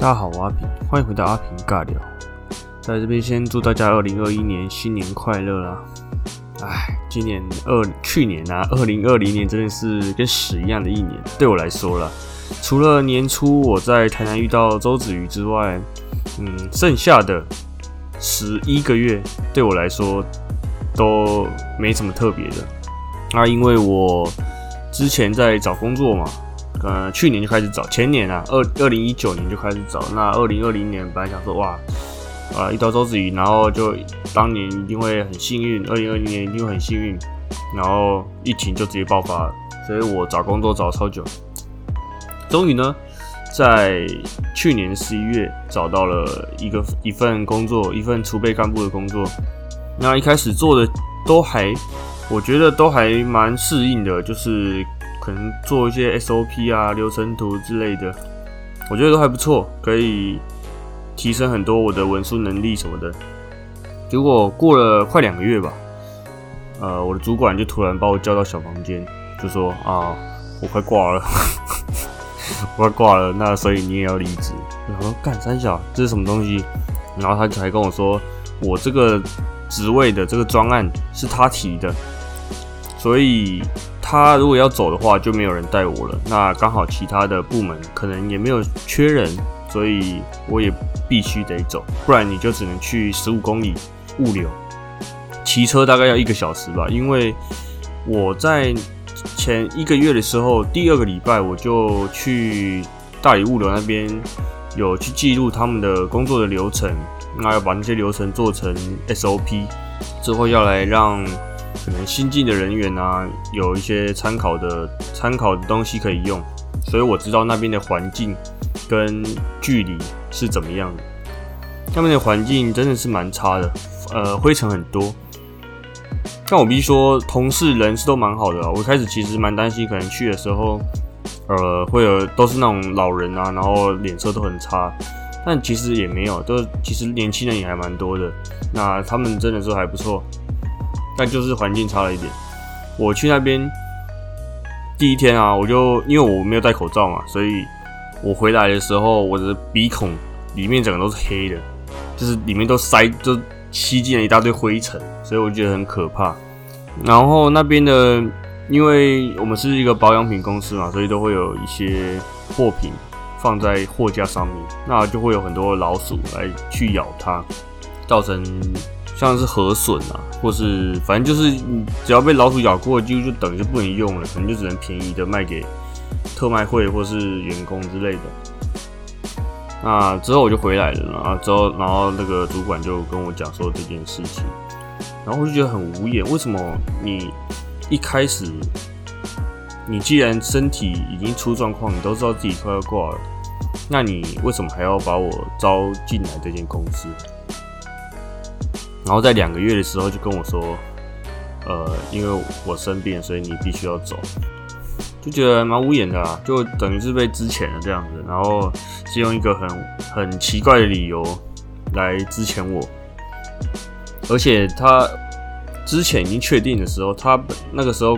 大家好，我阿平，欢迎回到阿平尬聊。在这边先祝大家二零二一年新年快乐啦！哎，今年二去年啊，二零二零年真的是跟屎一样的一年，对我来说啦。除了年初我在台南遇到周子瑜之外，嗯，剩下的十一个月对我来说都没什么特别的。那因为我之前在找工作嘛。呃，去年就开始找，前年啊，二二零一九年就开始找。那二零二零年本来想说，哇，啊，遇到周子瑜，然后就当年一定会很幸运，二零二零年一定会很幸运，然后疫情就直接爆发了，所以我找工作找超久，终于呢，在去年十一月找到了一个一份工作，一份储备干部的工作。那一开始做的都还，我觉得都还蛮适应的，就是。可能做一些 SOP 啊、流程图之类的，我觉得都还不错，可以提升很多我的文书能力什么的。结果过了快两个月吧，呃，我的主管就突然把我叫到小房间，就说：“啊，我快挂了，我快挂了，那所以你也要离职。”然后干三小，这是什么东西？然后他还跟我说，我这个职位的这个专案是他提的，所以。他如果要走的话，就没有人带我了。那刚好其他的部门可能也没有缺人，所以我也必须得走。不然你就只能去十五公里物流，骑车大概要一个小时吧。因为我在前一个月的时候，第二个礼拜我就去大理物流那边有去记录他们的工作的流程，那要把那些流程做成 SOP，之后要来让。可能新进的人员啊，有一些参考的参考的东西可以用，所以我知道那边的环境跟距离是怎么样的。那边的环境真的是蛮差的，呃，灰尘很多。但我必须说，同事人是都蛮好的。我开始其实蛮担心，可能去的时候，呃，会有都是那种老人啊，然后脸色都很差。但其实也没有，都其实年轻人也还蛮多的。那他们真的是还不错。但就是环境差了一点。我去那边第一天啊，我就因为我没有戴口罩嘛，所以我回来的时候，我的鼻孔里面整个都是黑的，就是里面都塞，就吸进了一大堆灰尘，所以我觉得很可怕。然后那边的，因为我们是一个保养品公司嘛，所以都会有一些货品放在货架上面，那就会有很多老鼠来去咬它，造成。像是核损啊，或是反正就是只要被老鼠咬过，就就等于就不能用了，可能就只能便宜的卖给特卖会或是员工之类的。那之后我就回来了，然后之后然后那个主管就跟我讲说这件事情，然后我就觉得很无言，为什么你一开始你既然身体已经出状况，你都知道自己快要挂了，那你为什么还要把我招进来这间公司？然后在两个月的时候就跟我说，呃，因为我生病，所以你必须要走，就觉得蛮无言的啦，就等于是被支遣了这样子，然后是用一个很很奇怪的理由来支遣我，而且他之前已经确定的时候，他那个时候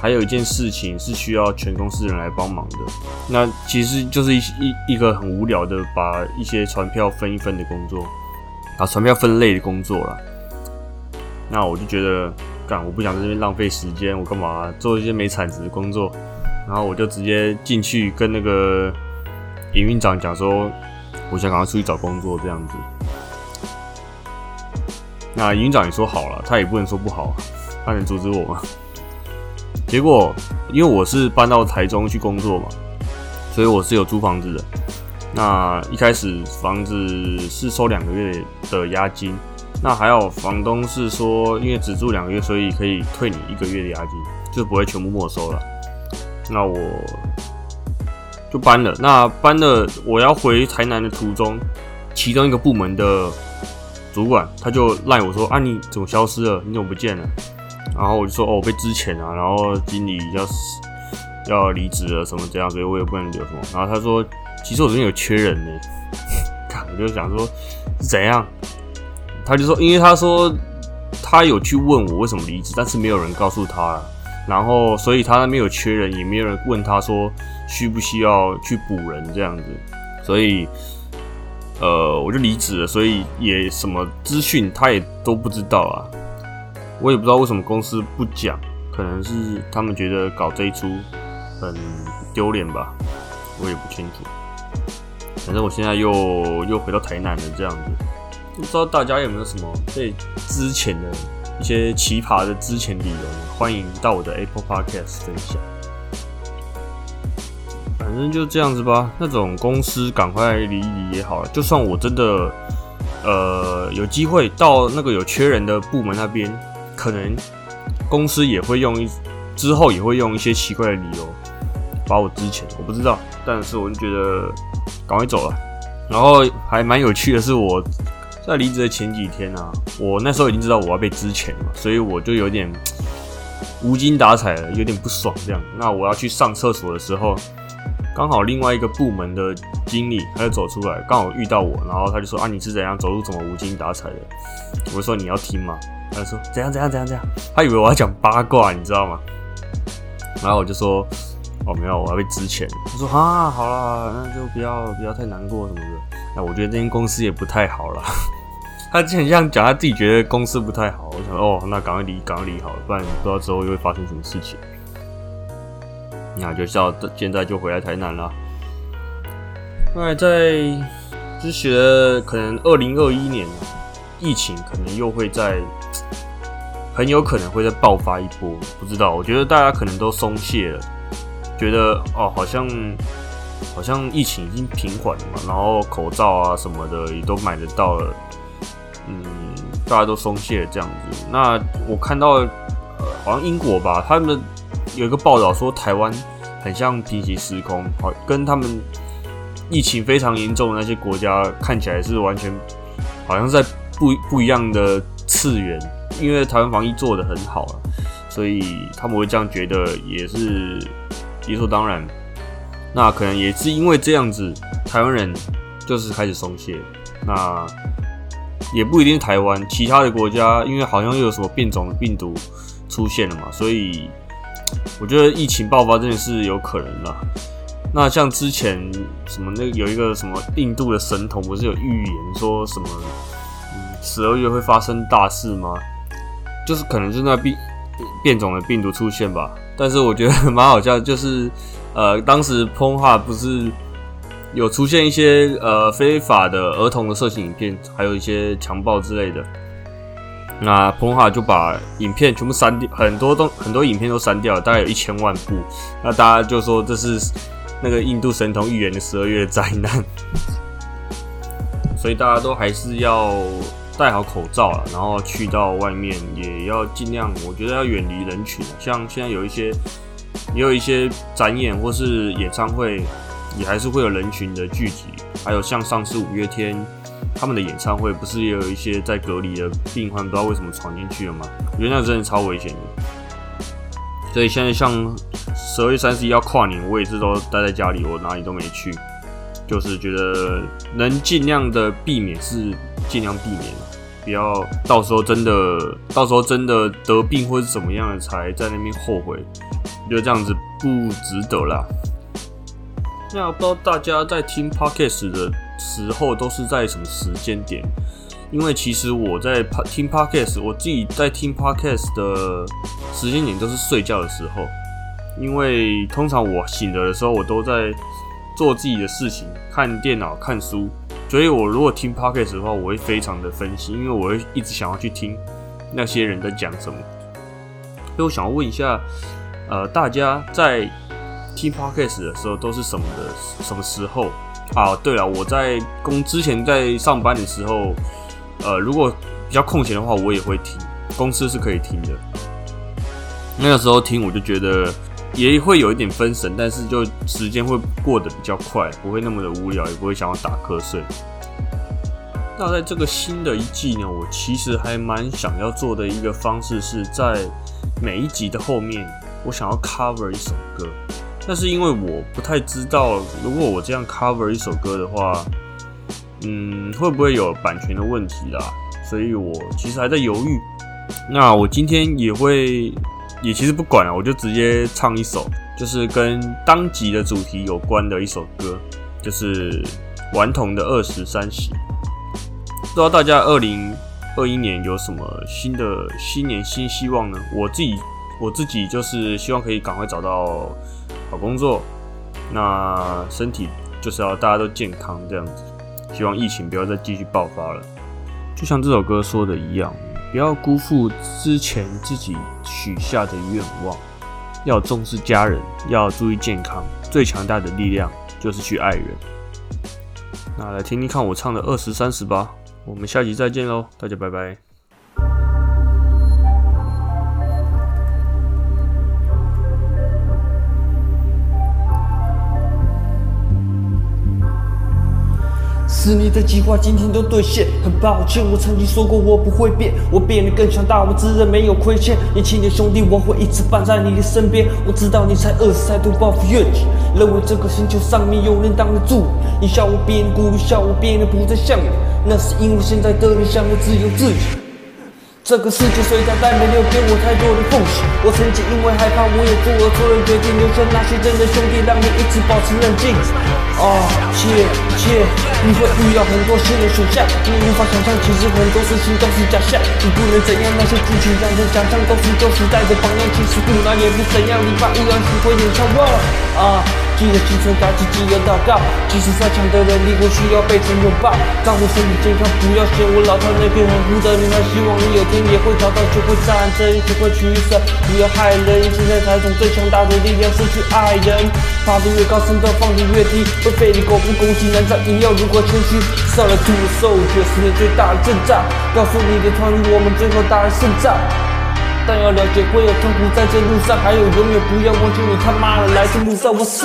还有一件事情是需要全公司人来帮忙的，那其实就是一一一个很无聊的把一些船票分一分的工作。啊，船票分类的工作了，那我就觉得，干，我不想在这边浪费时间，我干嘛做一些没产值的工作？然后我就直接进去跟那个营运长讲说，我想赶快出去找工作这样子。那营运长也说好了，他也不能说不好，他能阻止我吗？结果因为我是搬到台中去工作嘛，所以我是有租房子的。那一开始房子是收两个月的押金，那还有房东是说，因为只住两个月，所以可以退你一个月的押金，就不会全部没收了。那我就搬了。那搬了，我要回台南的途中，其中一个部门的主管他就赖我说：“啊，你怎么消失了？你怎么不见了？”然后我就说：“哦，我被支遣啊，然后经理要要离职了，什么这样，所以我也不能留什么。”然后他说。其实我这边有缺人呢，我就想说怎样，他就说，因为他说他有去问我为什么离职，但是没有人告诉他，然后所以他那边有缺人，也没有人问他说需不需要去补人这样子，所以呃，我就离职了，所以也什么资讯他也都不知道啊。我也不知道为什么公司不讲，可能是他们觉得搞这一出很丢脸吧，我也不清楚。反正我现在又又回到台南了，这样子，不知道大家有没有什么被之前的一些奇葩的之前理由？欢迎到我的 Apple Podcast 分享。反正就这样子吧，那种公司赶快离离也好了。就算我真的呃有机会到那个有缺人的部门那边，可能公司也会用一之后也会用一些奇怪的理由把我之前，我不知道。但是我就觉得赶快走了。然后还蛮有趣的是，我在离职的前几天啊，我那时候已经知道我要被支遣了，所以我就有点无精打采了，有点不爽这样。那我要去上厕所的时候。刚好另外一个部门的经理他就走出来，刚好遇到我，然后他就说：“啊，你是怎样走路怎么无精打采的？”我说：“你要听吗？”他就说：“怎样怎样怎样怎样。”他以为我要讲八卦，你知道吗？然后我就说：“哦，没有，我要被支钱。”他说：“啊，好了，那就不要不要太难过什么的。”那我觉得这间公司也不太好了。他之前这样讲，他自己觉得公司不太好。我想：“哦，那赶快离，赶快离好了，不然不知道之后又会发生什么事情。”那就叫现在就回来台南了。那在就学可能二零二一年疫情可能又会在，很有可能会再爆发一波，不知道。我觉得大家可能都松懈了，觉得哦，好像好像疫情已经平缓了嘛，然后口罩啊什么的也都买得到了，嗯，大家都松懈这样子。那我看到呃，好像英国吧，他们。有一个报道说，台湾很像平行时空，好跟他们疫情非常严重的那些国家看起来是完全好像在不不一样的次元。因为台湾防疫做得很好了，所以他们会这样觉得也是理所当然。那可能也是因为这样子，台湾人就是开始松懈。那也不一定是台湾，其他的国家因为好像又有什么变种的病毒出现了嘛，所以。我觉得疫情爆发真的是有可能的。那像之前什么那有一个什么印度的神童，不是有预言说什么十二月会发生大事吗？就是可能就是那变变种的病毒出现吧。但是我觉得蛮好笑，就是呃当时 p o n h 不是有出现一些呃非法的儿童的色情影片，还有一些强暴之类的。那 p o n h 就把影片全部删掉，很多东很多影片都删掉了，大概有一千万部。那大家就说这是那个印度神童预言的十二月灾难，所以大家都还是要戴好口罩了，然后去到外面也要尽量，我觉得要远离人群。像现在有一些也有一些展演或是演唱会，也还是会有人群的聚集。还有像上次五月天。他们的演唱会不是也有一些在隔离的病患，不知道为什么闯进去了吗？我觉得那真的超危险的。所以现在像十二月三十一要跨年，我也是都待在家里，我哪里都没去，就是觉得能尽量的避免是尽量避免，不要到时候真的到时候真的得病或者怎么样的才在那边后悔，觉得这样子不值得啦。那不知道大家在听 podcast 的。时候都是在什么时间点？因为其实我在听 podcast，我自己在听 podcast 的时间点都是睡觉的时候。因为通常我醒着的时候，我都在做自己的事情，看电脑、看书。所以我如果听 podcast 的话，我会非常的分析，因为我会一直想要去听那些人在讲什么。所以我想要问一下，呃，大家在听 podcast 的时候都是什么的什么时候？啊，对了，我在工之前在上班的时候，呃，如果比较空闲的话，我也会听，公司是可以听的。那个时候听，我就觉得也会有一点分神，但是就时间会过得比较快，不会那么的无聊，也不会想要打瞌睡。那在这个新的一季呢，我其实还蛮想要做的一个方式，是在每一集的后面，我想要 cover 一首歌。但是因为我不太知道，如果我这样 cover 一首歌的话，嗯，会不会有版权的问题啦？所以我其实还在犹豫。那我今天也会，也其实不管了，我就直接唱一首，就是跟当集的主题有关的一首歌，就是顽童的二十三喜。不知道大家二零二一年有什么新的新年新希望呢？我自己我自己就是希望可以赶快找到好工作，那身体就是要大家都健康这样子，希望疫情不要再继续爆发了。就像这首歌说的一样，不要辜负之前自己许下的愿望，要重视家人，要注意健康。最强大的力量就是去爱人。那来听听看我唱的二十三十吧。我们下集再见喽，大家拜拜。是你的计划今天都兑现，很抱歉，我曾经说过我不会变，我变得更强大，我自认没有亏欠。年轻的兄弟，我会一直伴在你的身边。我知道你才二十，才多抱负怨气，认为这个星球上面有人挡得住你。笑我变孤独，笑我变得不再像你，那是因为现在的你想要自由自己。这个世界虽然，但没有给我太多的缝隙。我曾经因为害怕，我也做了错的决定，留下那些真的兄弟，让你一直保持冷静。啊，切切，你会遇到很多新的选项，你无法想象，其实很多事情都是假象。你不能怎样，那些剧情让人想象都是旧时代的榜样，其实不难也不怎样。你把意外机会演唱我啊。记得青春，该记记得祷告。即使再强的人力，我需要被人拥抱。照顾身体健康，不要嫌我老套。那片很糊的女孩，希望你有天也会找到，学会战争，学会取舍，不要害人。现在才懂最强大的力量是去爱人。爬得越高，身段放得越低。会费力狗不攻击，难道你要如何谦虚？少了 to soldier 是你最大的阵仗。告诉你的团员，我们最后打了胜仗。但要了解，会有痛苦在这路上，还有永远不要忘记你他妈的来的路上。我操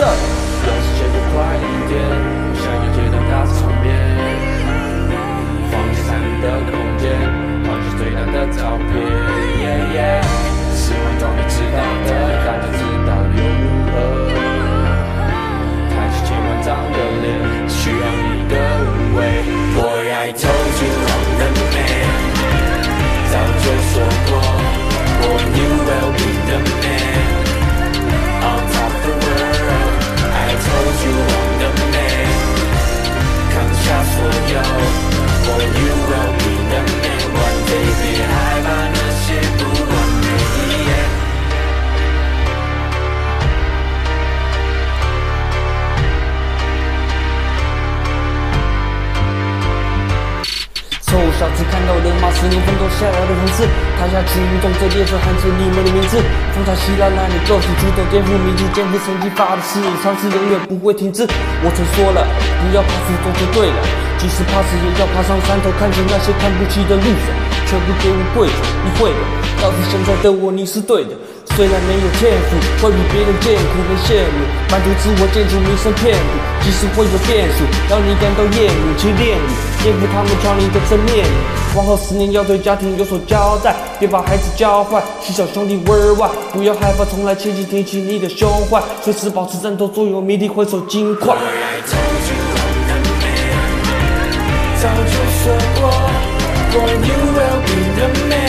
让时间再快一点，我想要接到他的场面，放下残余的空间，放下最大的照片。希望终于知道的，大家知道又如何？看着千万张的脸，需要你的安慰。Boy I told you I'm the man，早就说过。You will be the man. 字，台下群众在列车喊着你们的名字。风潮袭来，那你构思出头，颠覆迷离，颠覆神经发的誓言，尝试永远不会停止。我曾说了，不要怕输，做就对了。即使怕死，也要爬上山头，看着那些看不起的路人，全部给我跪着。你会的，到底现在的我，你是对的。虽然没有天赋，会比别人艰苦和羡慕，满足自我建筑名声骗补，即使会有变数，让你感到厌恶，去练你。颠覆他们创立的正面，往后十年要对家庭有所交代，别把孩子教坏，细小兄弟 worldwide，不要害怕，从来切记挺起你的胸怀，随时保持战斗作用，迷离回首金块。早就说过，Boy you will be the man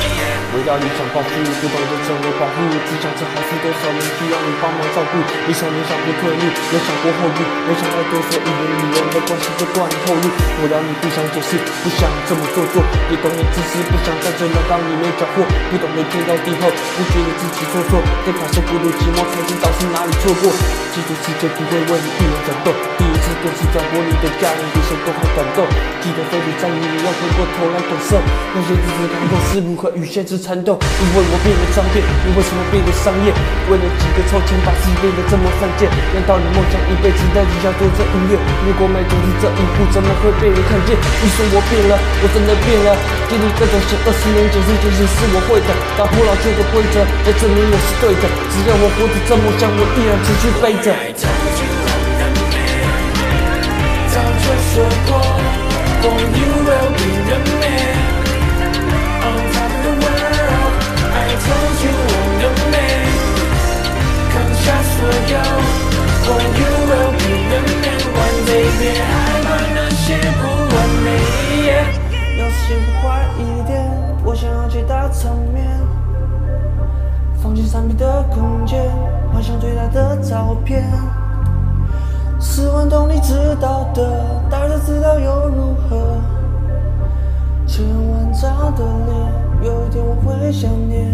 为了理想抱负，不懂得怎么？保护，只想着好事，多少人需要你帮忙照顾。你想，你想过退路，有想过后路，没想太多说一人与人的关系就断后路。我了你不想解释，不想这么？做作，也懂你自私，不想在这乱缸里面搅和。不懂得天高地厚，不觉得自己做错，在感受孤独寂寞，才知道是哪里错过。记住世界不会为你一人感动，电视转播你的家人比谁都还感动。记得飞离在你，要回过头来感受那些日子感动是如何与现实。缠斗，因为我变得商业，你为什么变得商业？为了几个臭钱，把自己变得这么犯贱？难道你梦想一辈子在地下做着音乐？如果没走出这一步，怎么会被人看见？你说我变了，我真的变了。经历这种险，二十年前事件是我会的，打破老旧的规则，来证明我是对的。只要我活着这么想，我依然持续背着。戳破 oh you will be the man on top of the world i told you i'm the make it come true for you oh you will be the man one day 别害怕那些不完美要是幸福快一点我想要最大场面放进三 d 的空间幻想最大的照片十万懂你知道的，大家知道又如何？千万张的脸，有一天我会想念。